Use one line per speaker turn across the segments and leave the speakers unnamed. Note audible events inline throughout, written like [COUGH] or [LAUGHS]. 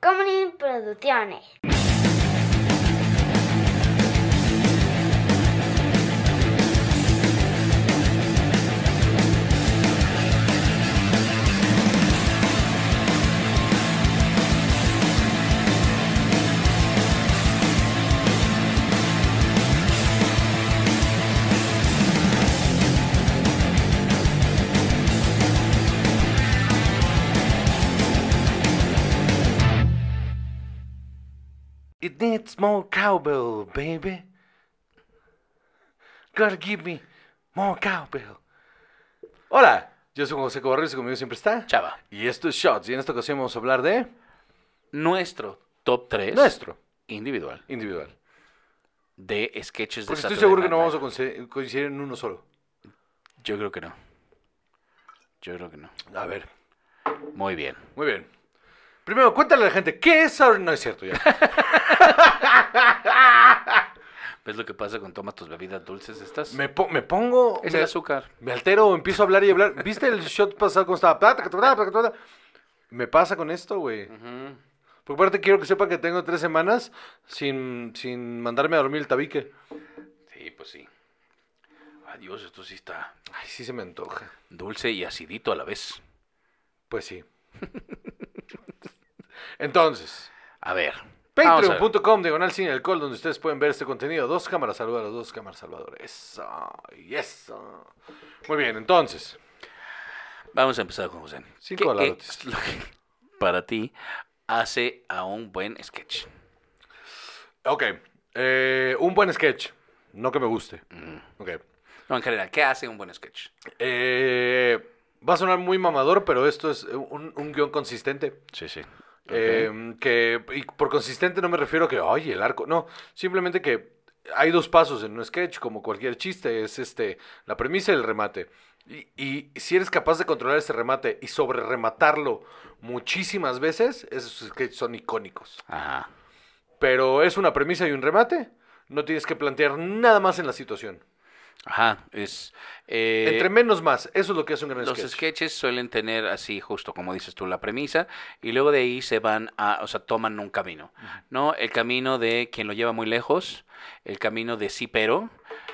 Comedy Producciones.
It needs more cowbell, baby. Gotta give me more cowbell. Hola, yo soy José Cobarrios y conmigo siempre está
Chava.
Y esto es Shots. Y en esta ocasión vamos a hablar de
Nuestro top 3
nuestro
individual
individual.
de sketches de
Porque estoy
Saturday
seguro que
Night
no vamos a
Live.
coincidir- coincidir en uno solo.
Yo creo que no. Yo creo que no.
A ver,
Muy bien.
muy bien. Primero, cuéntale a la gente, ¿qué es Saturday No es cierto ya. [LAUGHS]
¿Ves lo que pasa con toma tus bebidas dulces estas?
Me, po- me pongo...
Es
me-
el azúcar.
Me altero, empiezo a hablar y hablar. ¿Viste el shot pasado cómo estaba? Me pasa con esto, güey.
Ujú.
Porque aparte quiero que sepa que tengo tres semanas sin, sin mandarme a dormir el tabique.
Sí, pues sí. Adiós, esto sí está
Ay, sí se me antoja.
dulce y acidito a la vez.
Pues sí. [LAUGHS] Entonces,
A ver. a
patreon.com diagonal sin alcohol, donde ustedes pueden ver este contenido. Dos cámaras salvadoras, dos cámaras salvadoras. Eso, y eso. Muy bien, entonces.
Vamos a empezar con José.
Cinco
¿Qué es lo que para ti hace a un buen sketch?
Ok. eh, un buen sketch. No que me guste.
Mm.
Ok.
No, en general, ¿qué hace un buen sketch?
Eh, va a sonar muy mamador, pero esto es un, un guion consistente.
Sí, sí.
Eh, que y por consistente no me refiero a que, ay, el arco. No, simplemente que hay dos pasos en un sketch, como cualquier chiste, es este la premisa y el remate. Y, y si eres capaz de controlar ese remate y sobre rematarlo muchísimas veces, esos sketches son icónicos.
Ajá.
Pero es una premisa y un remate, no tienes que plantear nada más en la situación.
Ajá. Es. eh,
Entre menos más, eso es lo que hace un gran
Los
sketch.
sketches suelen tener así, justo como dices tú, la premisa, y luego de ahí se van a, o sea, toman un camino, ¿no? El camino de quien lo lleva muy lejos, el camino de sí pero,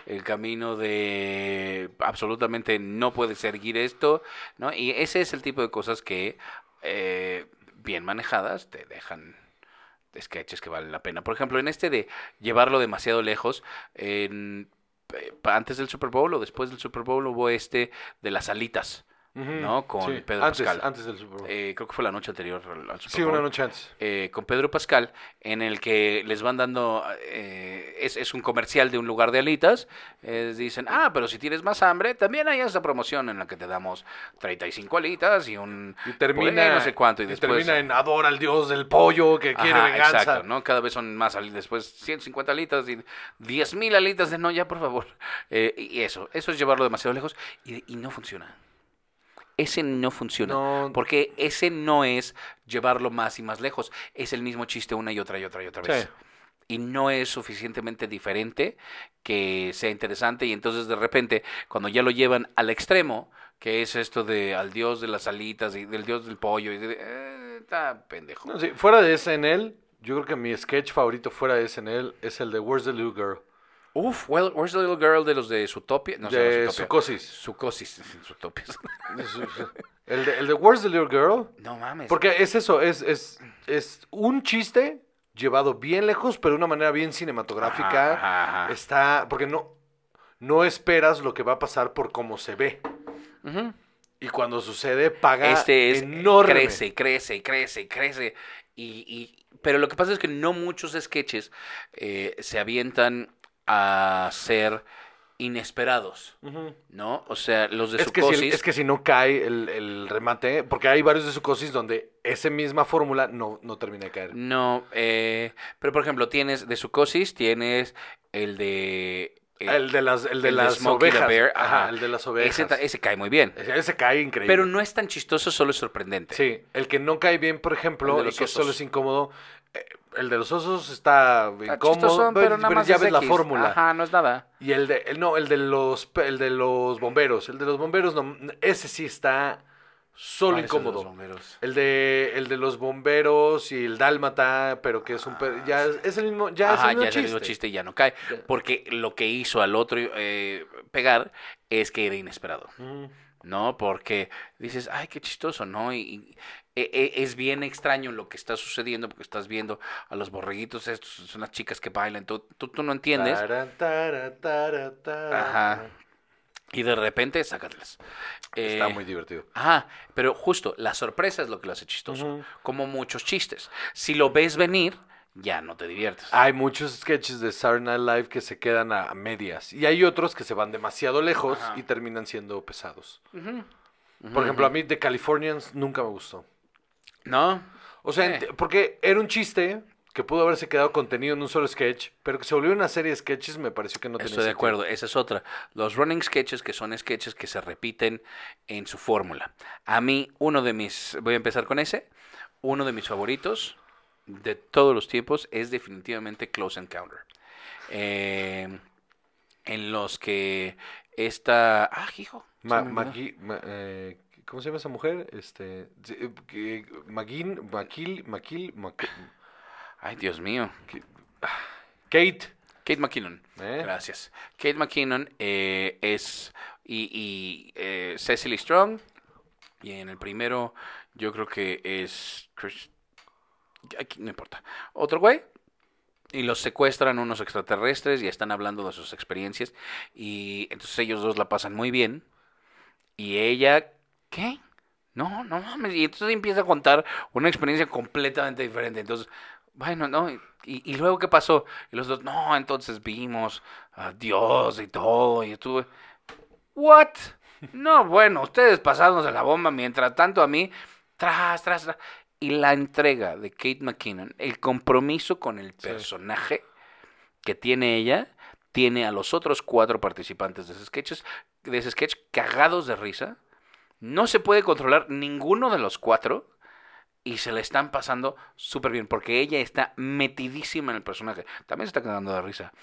el camino de absolutamente no puede seguir esto, ¿no? Y ese es el tipo de cosas que, eh, bien manejadas, te dejan sketches que valen la pena. Por ejemplo, en este de llevarlo demasiado lejos, en- eh, antes del Super Bowl o después del Super Bowl hubo este de las alitas, ¿no? Con
sí,
Pedro
antes,
Pascal.
Antes del Super Bowl.
Eh, creo que fue la noche anterior al Super
sí, una noche antes.
eh, con Pedro Pascal, en el que les van dando, eh, es, es un comercial de un lugar de alitas, eh, dicen, ah, pero si tienes más hambre, también hay esa promoción en la que te damos 35 alitas y un...
Y termina,
no sé cuánto, y después...
termina en adora al dios del pollo que quiere venganza.
Exacto, ¿no? Cada vez son más alitas, después 150 alitas y 10 mil alitas de no, ya por favor. [LAUGHS] Eh, y eso, eso es llevarlo demasiado lejos y, y no funciona. Ese no funciona.
No.
Porque ese no es llevarlo más y más lejos. Es el mismo chiste una y otra y otra y otra vez.
Sí.
Y no es suficientemente diferente que sea interesante. Y entonces de repente, cuando ya lo llevan al extremo, que es esto de al dios de las alitas y del dios del pollo, y de, eh, está pendejo.
No, sí, fuera de SNL, yo creo que mi sketch favorito fuera de SNL es el de Where's the Little Girl.
Uf, well, Where's the Little Girl de los de Zootopia? No,
de
Zootopia.
Psicosis.
Psicosis. [LAUGHS] Zootopia.
El de, el de Where's the Little Girl.
No mames.
Porque es eso, es, es, es un chiste llevado bien lejos, pero de una manera bien cinematográfica.
Ajá, ajá, ajá.
Está. Porque no, no esperas lo que va a pasar por cómo se ve. Y cuando sucede, paga
Este es
enorme.
crece, crece, crece, crece. Y, y- pero lo que pasa es que no muchos sketches eh, se avientan a ser inesperados. ¿no? O sea, los de
Es que, si, es que si no cae el, el remate, porque hay varios de Psicosis donde esa misma fórmula no, no termina de caer.
No, eh, pero por ejemplo, tienes de Psicosis, tienes el de... eh,
El de las, el de
el
las ovejas.
Bear,
ajá,
ajá.
el de las ovejas.
ese, ese cae muy bien.
Ese, cae increíble.
Pero no es tan chistoso, solo es sorprendente.
Sí, el que no cae bien, por ejemplo,
El
que solo es incómodo, el de los osos está
Está
incómodo,
pero nada más
ya
es
ves la fórmula.
Ajá, no es nada.
Y el de, el- no, el de los, el de los bomberos, el de los bomberos, no, ese sí está solo
¿Cuáles son los
incómodo.
bomberos?
El de, el de los bomberos y el dálmata, pero que es un... per- ya es, es el mismo, ya
Ajá,
es el mismo
ya es el mismo chiste y ya no cae.
Ya.
Porque lo que hizo al otro eh, pegar es que era inesperado. ¿no? Porque dices, ay, qué chistoso, ¿no? Y, es bien extraño lo que está sucediendo porque estás viendo a los borreguitos estos, son unas chicas que bailan, tú, tú, tú no entiendes.
Tara, tara, tara, tara.
Ajá. Y de repente, sácatelas.
Está
Eh,
muy divertido.
Ajá, pero justo, la sorpresa es lo que lo hace chistoso, como muchos chistes. Si lo ves venir, ya no te diviertes.
Hay muchos sketches de Saturday Night Live que se quedan a, medias. Y hay otros que se van demasiado lejos
Ajá.
y terminan siendo pesados. Por ejemplo, a mí The Californians nunca me gustó.
¿No?
O sea,
Eh.
porque era un chiste que pudo haberse quedado contenido en un solo sketch, pero que se volvió una serie de sketches me pareció que no tenía
Estoy de
sentido.
acuerdo, esa es otra. Los running sketches que son sketches que se repiten en su fórmula. A mí, uno de mis, voy a empezar con ese, uno de mis favoritos de todos los tiempos es definitivamente Close Encounter. Eh, en los que esta... Ah, hijo.
Ma- eh, ¿Cómo se llama esa mujer? Este, eh, Maquil, Maquil, Mac-
Ay, Dios mío.
Kate.
Kate McKinnon.
¿eh?
Gracias. Kate McKinnon eh, es. Y, y, eh, Cecily Strong. Y en el primero, yo creo que es. Chris- aquí, no importa. Otro güey. Y los secuestran unos extraterrestres y están hablando de sus experiencias. Y entonces ellos dos la pasan muy bien. Y ella. ¿Qué? No, no mames. Y entonces empieza a contar una experiencia completamente diferente. Entonces, bueno, no. Y, y luego, ¿qué pasó? Y los dos, no, entonces vimos a Dios y todo. Y estuve. ¿What? No, bueno, ustedes pasándose la bomba. Mientras tanto, a mí, tras, tras, tras. Y la entrega de Kate McKinnon, el compromiso con el personaje que tiene ella, tiene a los otros cuatro participantes de ese, sketches, de ese sketch cagados de risa. No se puede controlar ninguno de los cuatro y se le están pasando súper bien porque ella está metidísima en el personaje. También se está cagando de risa.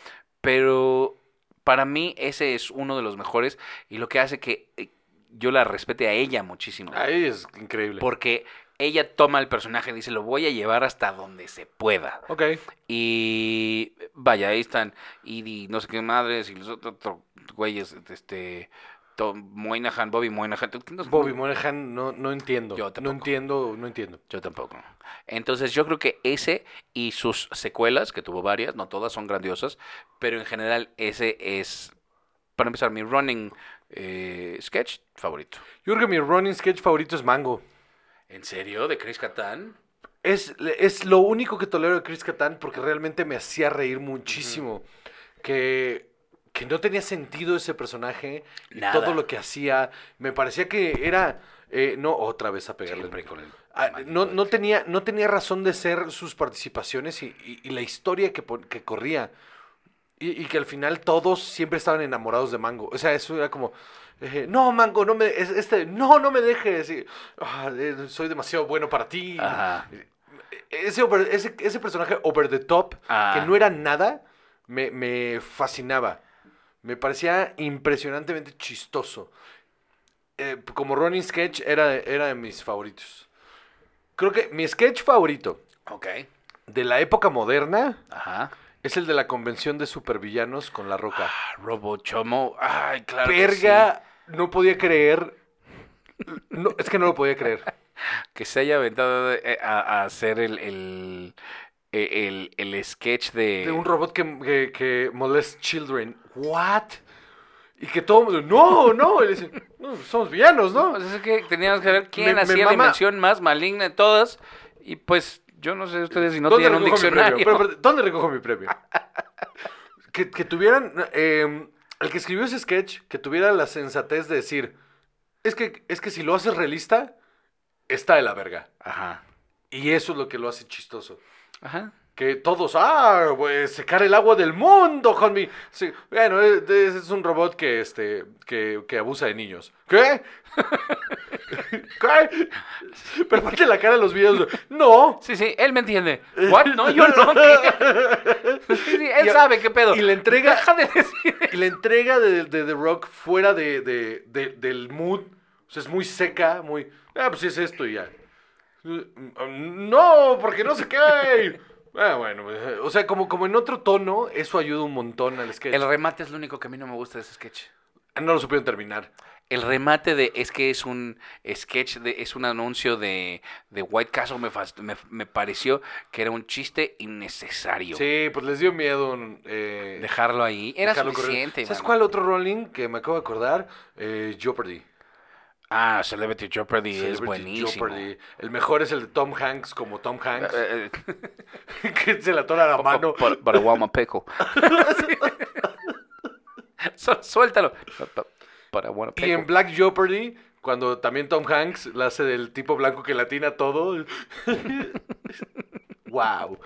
Pero para mí ese es uno de los mejores y lo que hace que eh, yo la respete a ella muchísimo.
Ahí es increíble.
Porque ella toma el personaje y dice, lo voy a llevar hasta donde se pueda.
Ok.
Y vaya, ahí están. Y, no sé qué madres y los otros güeyes, este... Tom Moynihan, Bobby Moynihan. no-
Bobby Moynihan no, no entiendo.
Yo
no
tampoco.
entiendo, no entiendo.
Yo tampoco. Entonces yo creo que ese y sus secuelas, que tuvo varias, no todas son grandiosas, pero en general ese es, para empezar, mi running eh, sketch favorito.
Yo creo que mi running sketch favorito es Mango.
¿En serio? ¿De Chris Kattan?
Es, es lo único que tolero de Chris Kattan porque realmente me hacía reír muchísimo. Que, que no tenía sentido ese personaje y
Nada.
todo lo que hacía. Me parecía que era. eh, no, otra vez a pegarle.
Siempre con el
Ah, no, no, tenía, no tenía razón de ser sus participaciones y, y- y la historia que, que corría. Y, y que al final todos siempre estaban enamorados de Mango. O sea, eso era como. eh, no, Mango, no me. es- Este, no, no me dejes. y, "Ah, eh, soy demasiado bueno para ti. Ese, ese, ese personaje over the top,
Ah.
que no era nada, me, me fascinaba. Me parecía impresionantemente chistoso. Eh, como running sketch era, era de mis favoritos. Creo que mi sketch favorito
Ok.
de la época moderna
Ajá.
es el de la convención de supervillanos con la roca.
Ah, Robo Chomo. Ay, claro. que
Verga, no podía creer. No, es que no lo podía creer.
sí. [LAUGHS] Que se haya aventado eh, a, a hacer el, el, el, el sketch de...
De un robot que, que, que molest children. ¿What? Y que todo no, no. Y le dicen, no, somos villanos,
No, pues es que teníamos que ver quién
Me- me
hacía la invención más maligna de todas. Y pues, yo no sé ustedes si no
¿Dónde
tienen un diccionario.
premio? Pero, pero, ¿Dónde recojo mi premio? [LAUGHS] que, que tuvieran. eh, el que escribió ese sketch, que tuviera la sensatez de decir: es que, es que si lo haces realista, está de la verga.
Ajá.
Y eso es lo que lo hace chistoso.
Ajá.
Que todos, ah, pues secar el agua del mundo con mi. Sí, bueno, es, es- es un robot que, este, que, que abusa de niños. ¿Qué? [LAUGHS] ¿Qué? Pero aparte la cara de los videos, no.
Sí, sí, él me entiende. [LAUGHS] ¿What? No, yo no. ¿qué? [LAUGHS] Sí, sí, él
Y-
sabe qué pedo.
y le entrega-
Deja de decir.
Y la entrega de, de The Rock fuera de, de- de- del mood, o sea, es muy seca, muy... Ah, pues es esto y ya. No, porque no sé qué. Ah, bueno, eh, o sea, como, como en otro tono, eso ayuda un montón al sketch.
El remate es lo único que a mí no me gusta de ese sketch.
No lo supieron terminar.
El remate de es que es un sketch, de, es un anuncio de, de White Castle, me, me, me pareció que era un chiste innecesario.
Sí, pues les dio miedo eh,
Dejarlo ahí. Era
dejarlo correr.
suficiente.
¿Sabes
mano.
cuál otro rolling que me acabo de acordar? Eh, Jeopardy.
Ah, Celebrity Jeopardy es buenísimo.
Jeopardy. El mejor es el de Tom Hanks como Tom Hanks,
Eh, eh, [LAUGHS]
que se le atora la mano.
Para, Guamapeco. Su- [LAUGHS] [LAUGHS] Suéltalo. Pa- Para.
Y en Black Jeopardy, cuando también Tom Hanks la hace del tipo blanco que latina todo. wow.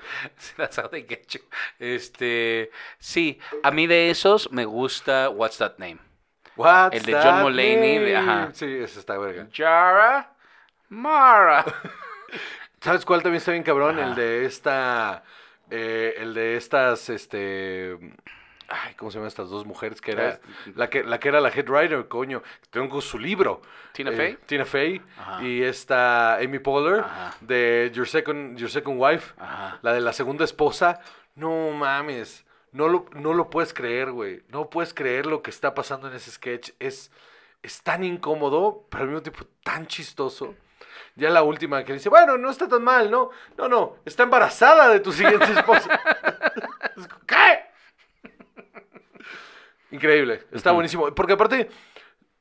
Este, sí, a mí de esos me gusta What's That Name.
What's
El de John Mulaney, de- ajá.
Sí, ese está verga.
Jara Mara. [LAUGHS]
¿Sabes cuál también está bien cabrón?
Ajá.
El de esta. eh, el de estas, este. Ay, ¿cómo se llaman estas dos mujeres? Que era. La que, la que era la head writer, coño. Tengo su libro.
¿Tina
Eh,
Fey?
Tina Fey.
Ajá.
Y esta Amy Poehler.
Ajá.
De Your Second, Your Second Wife. La de la segunda esposa. No mames. No lo, no lo puedes creer, güey. No puedes creer lo que está pasando en ese sketch. Es, es tan incómodo, pero al mismo tiempo tan chistoso. Ya la última que dice, bueno, no está tan mal, ¿no? No, no, está embarazada de tu siguiente esposa. [LAUGHS] ¿Qué? Increíble, está buenísimo. Porque aparte,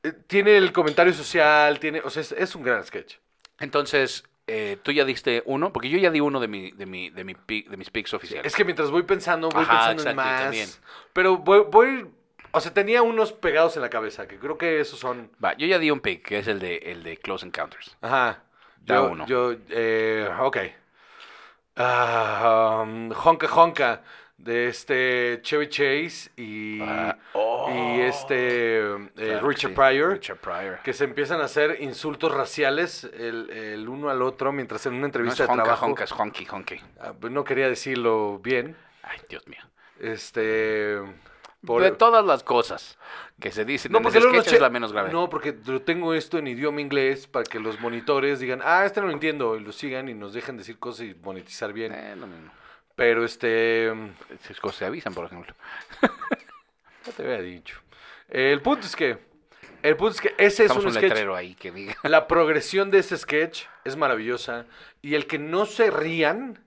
eh, tiene el comentario social, tiene, o sea, es, es un gran sketch.
Entonces, eh, tú ya diste uno, porque yo ya di uno de, mi, de, mi, de, mi de mis picks oficiales.
Es que mientras voy pensando, voy
Ajá,
pensando en
exacto, yo
más.
también.
Pero voy, voy, o sea, tenía unos pegados en la cabeza, que creo que esos son...
Va, yo ya di un pick, que es el de, el de Close Encounters.
Ajá.
Da
yo,
uno.
Yo, eh, ok. Ah, um, honka Honka, de este Chevy Chase y,
Ah, oh.
y este eh,
Claro
Richard
sí,
Pryor,
Richard Pryor.
que se empiezan a hacer insultos raciales el, el uno al otro mientras en una
No es
entrevista de
honka,
trabajo...
honka, es honky, honky.
Ah, pues no quería decirlo bien.
Ay, Dios mío.
Este... por-
De todas las cosas que se dicen
No,
en
porque
sketch
los
es
che-
la menos grave.
No, porque tengo esto en idioma inglés para que los monitores digan, ah, este no lo entiendo, y lo sigan y nos dejen decir cosas y monetizar bien.
Eh, lo mismo.
Pero este,
se avisan, por ejemplo. [LAUGHS]
ya te había dicho. El punto es que, el punto es que ese es un,
un
sketch.
letrero ahí que diga.
La progresión de ese sketch es maravillosa y el que no se rían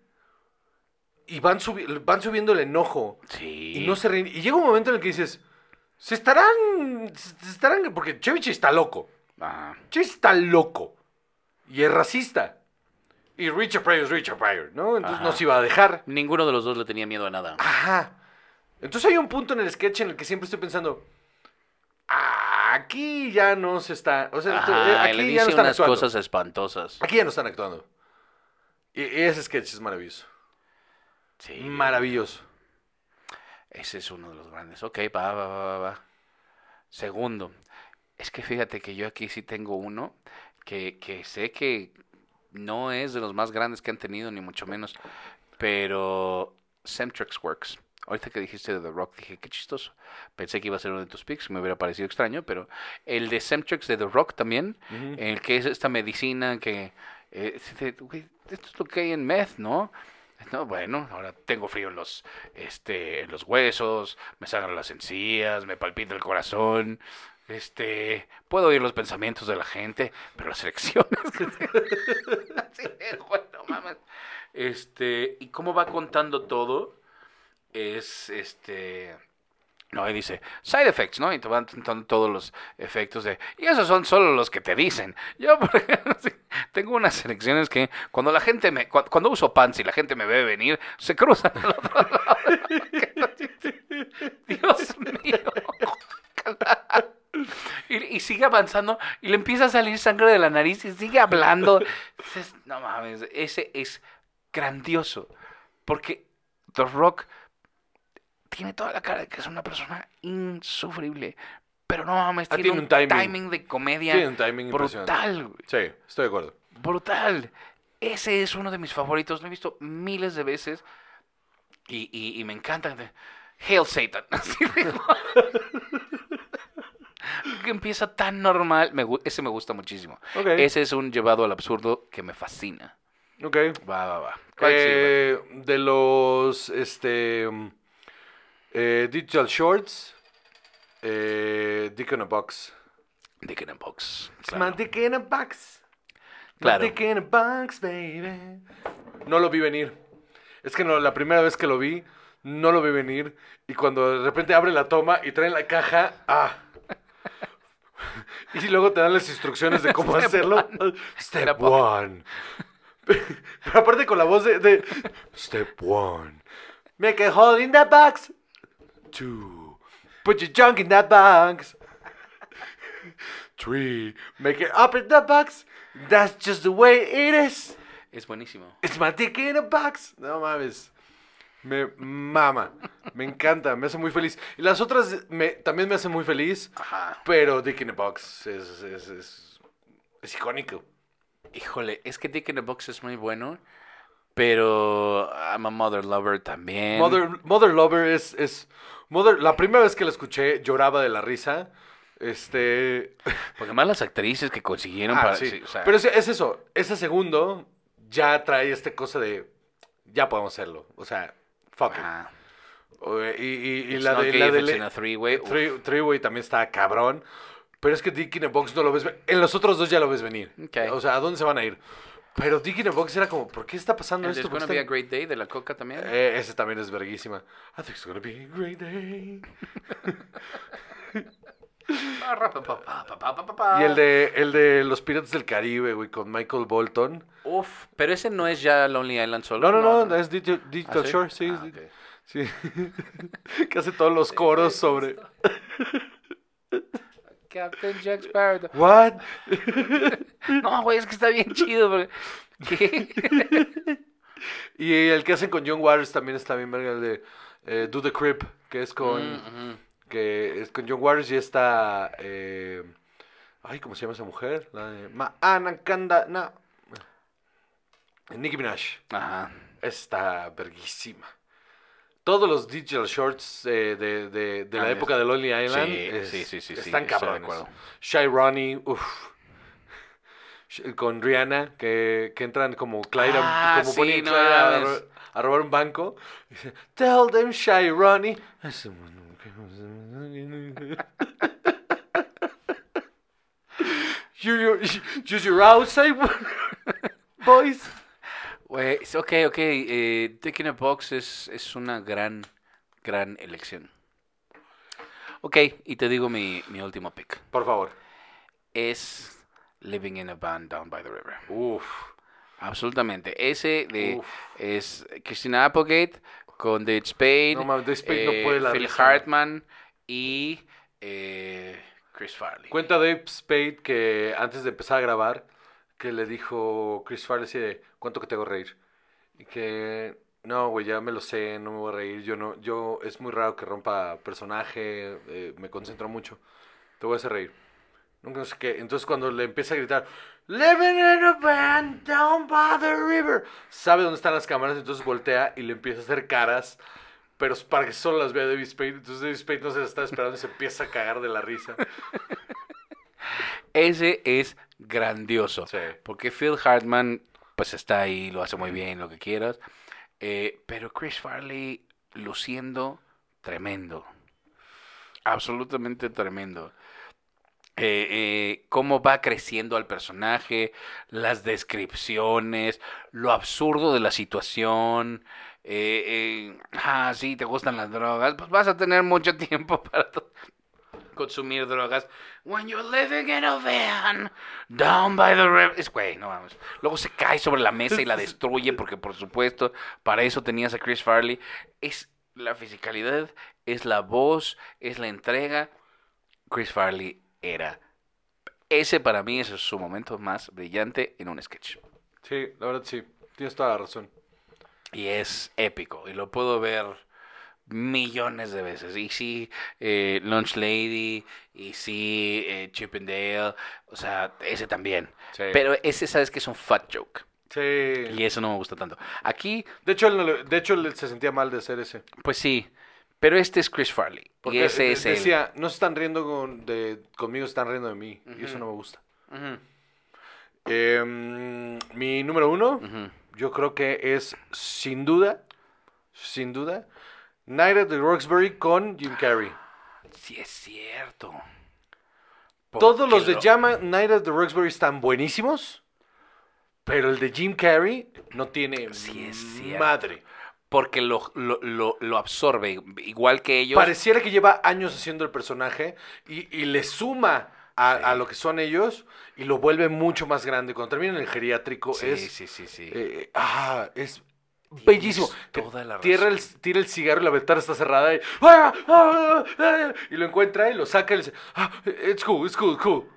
y van, subi- van subiendo el enojo
Sí.
y no se ríen. Y llega un momento en el que dices, se estarán, se estarán, porque Chevy está loco.
Ajá.
Chase está loco y es racista. Y Richard Pryor es Richard Pryor, ¿no? Entonces
Ajá.
no se iba a dejar.
Ninguno de los dos le tenía miedo a nada.
Ajá. Entonces hay un punto en el sketch en el que siempre estoy pensando, "Ah, aquí ya no se está, o sea,
Ajá,
eh,
y le
aquí ya no están
unas
actuando.
cosas espantosas.
Aquí ya no están actuando. Y, y ese sketch es maravilloso.
Sí.
Maravilloso.
Ese es uno de los grandes. Ok, va, va, va, va, va. Segundo, es que fíjate que yo aquí sí tengo uno que, que sé que no es de los más grandes que han tenido, ni mucho menos, pero Semtrex Works. Ahorita que dijiste de The Rock, dije, qué chistoso. Pensé que iba a ser uno de tus picks, me hubiera parecido extraño, pero el de Semtrex de The Rock también, el que es esta medicina que... eh, esto es lo que hay en meth, ¿no? No, bueno, ahora tengo frío en los, este, en los huesos, me sangran las encías, me palpita el corazón, este, puedo oír los pensamientos de la gente, pero las elecciones. [LAUGHS] Así es, güey, no mames. Este, y cómo va contando todo es, este, no, ahí dice, side effects, ¿no? Y te van contando todos los efectos de, y esos son solo los que te dicen. Yo, por ejemplo, [LAUGHS] tengo unas selecciones que cuando la gente me, cu- cuando uso pants y la gente me ve venir, se cruzan al otro lado. [LAUGHS] Dios mío. [LAUGHS] Y, y sigue avanzando y le empieza a salir sangre de la nariz y sigue hablando. [LAUGHS] Dices, no mames, ese es grandioso. Porque The Rock tiene toda la cara de que es una persona insufrible. Pero no mames,
Ah,
tiene,
tiene
un,
timing.
timing. de comedia
Tiene un timing
brutal.
Sí, estoy de acuerdo.
Brutal. Ese es uno de mis favoritos. Lo he visto miles de veces. Y, y- y me encanta. Hail Satan. [LAUGHS] Así digo. Que empieza tan normal. Me ese me gusta muchísimo. Ese es un llevado al absurdo que me fascina.
Ok.
Va, va, va.
Eh, de los este eh, Digital Shorts, eh, Dick in a Box.
Dick in a Box. Claro.
dick in a box.
Claro.
dick in a box, baby. No lo vi venir. Es que no, la primera vez que lo vi, no lo vi venir. Y cuando de repente abre la toma y traen la caja, ¡ah! [LAUGHS] Y luego te dan las instrucciones de cómo
Step
hacerlo.
one. [LAUGHS]
Step
Step
one. [LAUGHS] Pero aparte con la voz de, de Step one. Make a hole in that box. Two. Put your junk in that box. Three. Make it up in that box. That's just the way it is.
Es buenísimo.
It's my dick in a box. No mames. Me mama. Me encanta. Me hace muy feliz. Y las otras me, también me hacen muy feliz.
Ajá.
Pero Dick in a Box es, es, es, es icónico.
Híjole, es que Dick in a Box es muy bueno. Pero I'm a Mother Lover también.
Mother, Mother Lover es, es. Mother, la primera vez que la escuché lloraba de la risa. Este.
Porque más las actrices que consiguieron
Ah,
para.
sí.
sí, o sea,
Pero es, es eso. Ese segundo ya trae esta cosa de. Ya podemos hacerlo. O sea, fuck it.
ajá.
O, Y, y- y la de. La de
it's
le-
in a three-way.
Three- Three-way también está cabrón. Pero es que Dick in a Box no lo ves. ve- En los otros dos ya lo ves venir.
Ok.
O sea, ¿a dónde se van a ir? Pero Dick in a Box era como, ¿por qué está pasando
And
esto?
There's
¿Por
gonna be a great day de la coca también.
Eh, ese también es verguísima. I think it's gonna be a great day. [LAUGHS] Y el de, el de los Piratas del Caribe, güey, con Michael Bolton.
Uf, pero ese no es ya Lonely Island solo.
No, no, no, es Digital,
¿Ah,
Digital
sí?
Shore, sí.
Ah,
sí. [LAUGHS] que hace todos los coros sobre...
Captain Jack Sparrow.
What? [LAUGHS]
No, güey, es que está bien chido. porque- ¿Qué? [LAUGHS]
Y el que hacen con John Waters también está bien verga, el de eh, Do the Crip, que es con...
Mm.
Que es con John Waters y está... eh, ay, ¿cómo se llama esa mujer? La de... Ma Anakanda... No. Nicki Minaj.
Ajá.
Está verguísima. Todos los digital shorts eh, de, de, de la
Ah,
época de Lonely Island
sí,
es-
sí, sí, sí, sí,
están
de
cabrones.
acuerdo.
Shy Ronnie, uff. Con Rihanna, que, que entran como Clyde,
Ah,
como
sí, no
Clyde a, robar un banco. Dice, Tell them Shy Ronnie. Use your, use your outside, boys.
Es- ok, ok. Eh, in a Box es, es una gran, gran elección. Ok, y te digo mi, mi último pick.
Por favor.
Es Living in a Van Down by the River.
Uf.
Absolutamente. Ese de
Uf.
es Christina Applegate con David Spade,
No David Spade no
eh,
puede la
Phil
risa.
Hartman y eh, Chris Farley.
Cuenta Dave Spade que antes de empezar a grabar, que le dijo Chris Farley ¿cuánto que te hago reír? Y que, no, güey, ya me lo sé, no me voy a reír, yo no, yo, es muy raro que rompa personaje, eh, me concentro mucho, te voy a hacer reír. Nunca no sé qué, entonces cuando le empieza a gritar, Living in a van down by the river, sabe dónde están las cámaras, entonces voltea y le empieza a hacer caras, pero para que solo las vea David Spade, entonces David Spade no se las está esperando y se empieza a cagar de la risa. [LAUGHS]
Ese es grandioso.
Sí.
Porque Phil Hartman, pues está ahí, lo hace muy bien, lo que quieras. Eh, pero Chris Farley luciendo tremendo. Absolutamente tremendo. Eh, eh, cómo va creciendo al personaje, las descripciones, lo absurdo de la situación. Eh, eh, ah, sí, te gustan las drogas, pues vas a tener mucho [LAUGHS] tiempo para consumir drogas. When you're living in a van down by the river. Es güey, no vamos. Luego se cae sobre la mesa y la destruye porque por supuesto para eso tenías a Chris Farley. Es la fisicalidad, es la voz, es la entrega. Chris Farley era ese para mí es su momento más brillante en un sketch.
Sí, la verdad sí, tienes toda la razón.
Y es épico. Y lo puedo ver millones de veces. Y sí, eh, Lunch Lady. Y sí, eh, Chip and Dale. O sea, ese también.
Sí.
Pero ese, sabes que es un fat joke.
Sí.
Y eso no me gusta tanto. Aquí,
De hecho, él de hecho, él se sentía mal de hacer ese.
pues sí. Pero este es Chris Farley.
Porque
y ese es él.
decía, no se están riendo con- de, conmigo, se están riendo de mí. Y eso no me gusta. Em, mi número uno. Yo creo que es sin duda, sin duda, Night at the Roxbury con Jim Carrey.
Sí, es cierto.
Todos los de
lo-
Llama Night at the Roxbury están buenísimos, pero el de Jim Carrey no tiene
Sí, es cierto.
madre.
Porque lo, lo, lo, lo absorbe, igual que ellos.
Pareciera que lleva años haciendo el personaje y, y le suma a,
Sí.
a lo que son ellos y lo vuelve mucho más grande. Cuando termina en el geriátrico
Sí,
es,
sí, sí, sí.
eh, ah, es bellísimo.
Toda la
el, tira el cigarro y la ventana está cerrada y, ¡ah! ¡ah! ¡ah! y lo encuentra y lo saca y le dice, it's cool, it's cool, cool.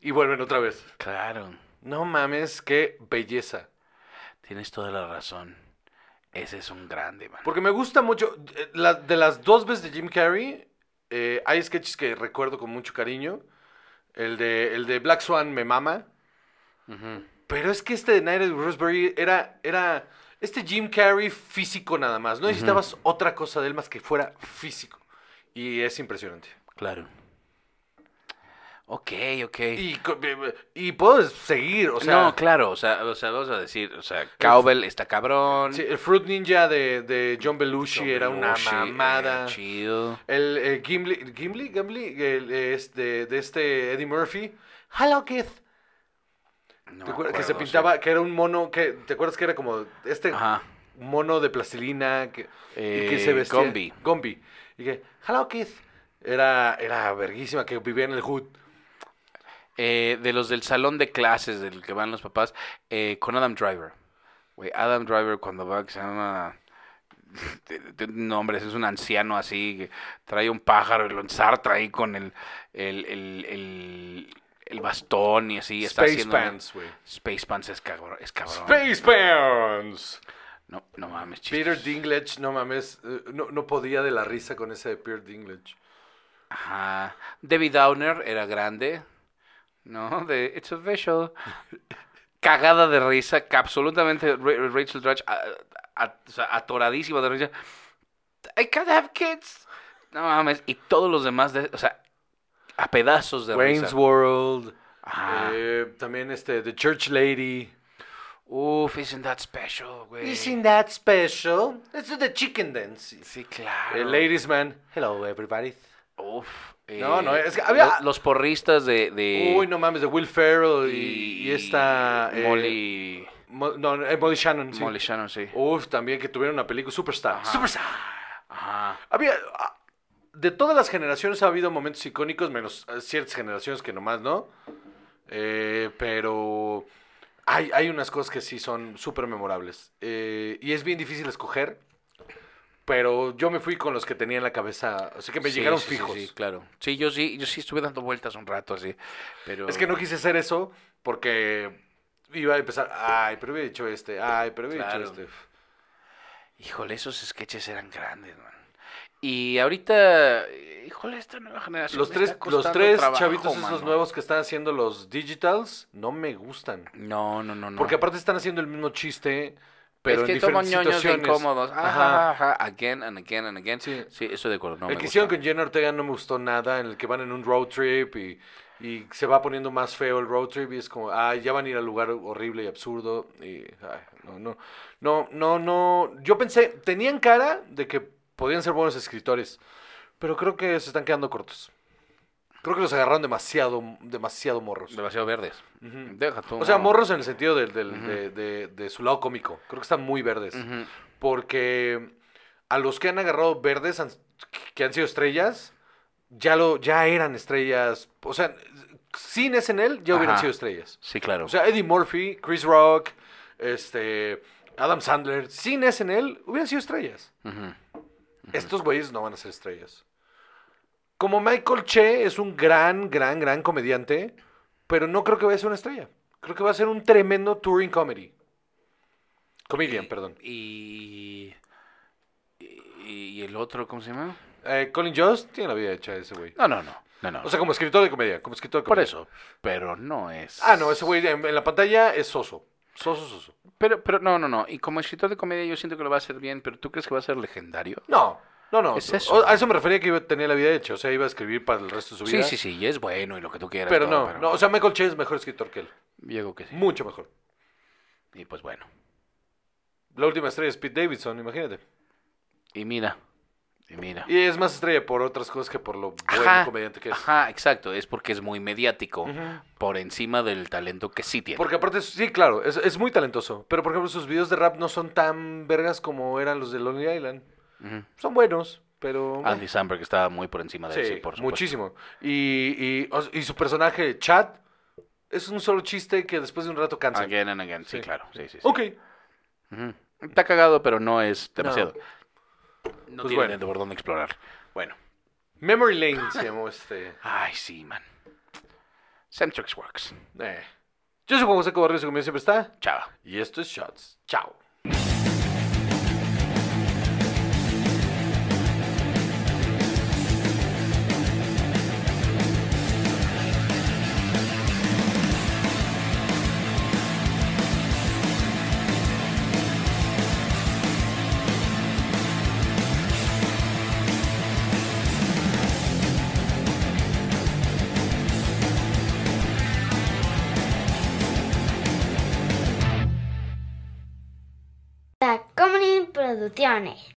Y vuelven otra vez.
Claro,
No mames, qué belleza.
tienes toda la razón. Ese es un grande, man.
Porque me gusta mucho, eh, la- de las dos veces de Jim Carrey, eh, hay sketches que recuerdo con mucho cariño. El de, el de Black Swan me mama. Pero es que este de Night at Roxbury era, era este Jim Carrey físico nada más. No necesitabas otra cosa de él más que fuera físico. Y es impresionante.
Claro. Ok, ok.
Y, eh, y puedo seguir, o sea,
no, claro, o sea, o sea, vamos a decir, o sea, Cowbell está cabrón.
sí, el Fruit Ninja de, de John Belushi
John
era una mamada.
chido.
El eh, Gimli, Gimli, Gimli, el, es de, este Eddie Murphy. Hello, Keith.
No
¿Te acuerdas? que se
sí.
pintaba, que era un mono, que, ¿te acuerdas que era como este
Ajá.
mono de plastilina que, y que
Eh,
se vestía?
Gumby.
Gumby. Y que, hello, Keith. Era, era verguísima, que vivía en el hood.
Eh, de los del salón de clases del que van los papás, eh, con Adam Driver. Güey, Adam Driver cuando va, que se llama... [LAUGHS] No, hombre, es un anciano así, que trae un pájaro y lo ensartra ahí con el, el, el, el, el bastón y así. está
Space
haciendo...
Pants, güey.
Space Pants es cabrón. Es cabrón.
Space Pants.
No, no mames,
Peter
chistes.
Dinklage, no mames, eh, no, no podía de la risa con ese de Peter Dinklage.
Ajá. David Downer era grande. ¿No? De It's official. Cagada de risa, que absolutamente Ra- Rachel Dratch atoradísima de risa. I can't have kids. No mames. Y todos los demás, de, o sea, a pedazos de
Wayne's
risa.
World.
Ajá.
eh, también este, The Church Lady.
Uf, isn't that special, güey.
that special? It's the chicken dance.
Sí, claro.
Eh, Ladies Man. Hello, everybody.
Uf.
No,
eh,
no, es que había-
lo- Los porristas de... de
Uy, no mames, de Will Ferrell y, y esta... eh,
Molly...
Mo- no, eh, Molly Shannon, sí.
Molly Shannon, sí.
Uf, también que tuvieron una película Superstar.
Ajá.
Superstar.
Ajá.
Había... ah, De todas las generaciones ha habido momentos icónicos, menos eh, ciertas generaciones que nomás no. Eh, pero hay, hay unas cosas que sí son súper memorables. Eh, y es bien difícil escoger. Pero yo me fui con los que tenía en la cabeza. Así que me
Sí,
llegaron
sí,
fijos.
Sí, claro. Sí, yo sí, yo sí estuve dando vueltas un rato así, pero...
Es que no quise hacer eso porque iba a empezar. Ay, pero hubiera dicho este. Ay, pero hubiera
Claro.
dicho este.
Híjole, esos sketches eran grandes, man. Y ahorita, híjole, esta nueva generación
Los tres, los tres
trabajo,
chavitos esos
mano.
nuevos que están haciendo los digitals no me gustan.
No, no, no, no.
Porque aparte están haciendo el mismo chiste, pero
es que
en
toman ñoños incómodos. Ajá,
Ajá.
ajá, again and again and again.
Sí.
Sí, estoy de acuerdo. No,
el que hicieron con Jenna Ortega no me gustó nada, en el que van en un road trip y, y se va poniendo más feo el road trip y es como, ay, ya van a ir al lugar horrible y absurdo y, ay, no, no, no, no, no, yo pensé, tenían cara de que podían ser buenos escritores, pero creo que se están quedando cortos. Creo que los agarraron demasiado, demasiado morros.
Demasiado verdes. Deja tú.
O sea, morros en el sentido del, de, de- de su lado cómico. Creo que están muy verdes. Porque a los que han agarrado verdes, han- que han sido estrellas, ya, lo, ya eran estrellas. O sea, sin SNL ya hubieran sido estrellas.
Sí, claro.
O sea, Eddie Murphy, Chris Rock, este, Adam Sandler, sin SNL hubieran sido estrellas. Estos güeyes no van a ser estrellas. Como Michael Che es un gran, gran, gran comediante, pero no creo que vaya a ser una estrella. Creo que va a ser un tremendo touring comedy. Comedian,
Y-
perdón.
Y, y, y el otro, ¿cómo se llama?
Eh, Colin Jost tiene la vida hecha ese güey.
No, no, no. no, no.
O sea, como escritor de comedia, como escritor de
por
comedia.
eso. Pero no es.
Ah, no, ese güey en, en la pantalla es soso. Soso, soso.
Pero, pero no, no, no. Y como escritor de comedia yo siento que lo va a hacer bien, pero ¿tú crees que va a ser legendario?
No, No, no,
Es eso.
a eso me refería que iba, tenía la vida hecha, o sea, iba a escribir para el resto de su
Sí,
vida.
sí, sí, y es bueno y lo que tú quieras.
Pero
todo,
no, no, o sea, Michael Che es mejor escritor que él.
yo digo que sí.
Mucho mejor.
Y pues bueno.
La última estrella es Pete Davidson, imagínate.
Y mira, y mira.
Y es más estrella por otras cosas que por lo buen
Ajá,
comediante que es.
Ajá, exacto. Es porque es muy mediático por encima del talento que sí tiene.
Porque aparte, sí, claro, es, es muy talentoso. Pero por ejemplo, sus videos de rap no son tan vergas como eran los de Lonely Island. Son buenos, pero.
Andy Samberg estaba muy por encima de
sí,
él, sí, por supuesto.
muchísimo. Y, y, su personaje, Chad, es un solo chiste que después de un rato cansa.
Again and again, sí,
Sí.
claro. Sí, sí, sí.
Ok.
Está cagado, pero no es demasiado. No,
Pues
tiene
bueno.
por dónde explorar. Bueno.
Memory Lane se llamó este.
Ay, sí, man. Centrix Works.
eh. Yo soy Juan José Cobarrios y conmigo siempre está.
Chao.
Y esto es Shots. Chao.
Producciones.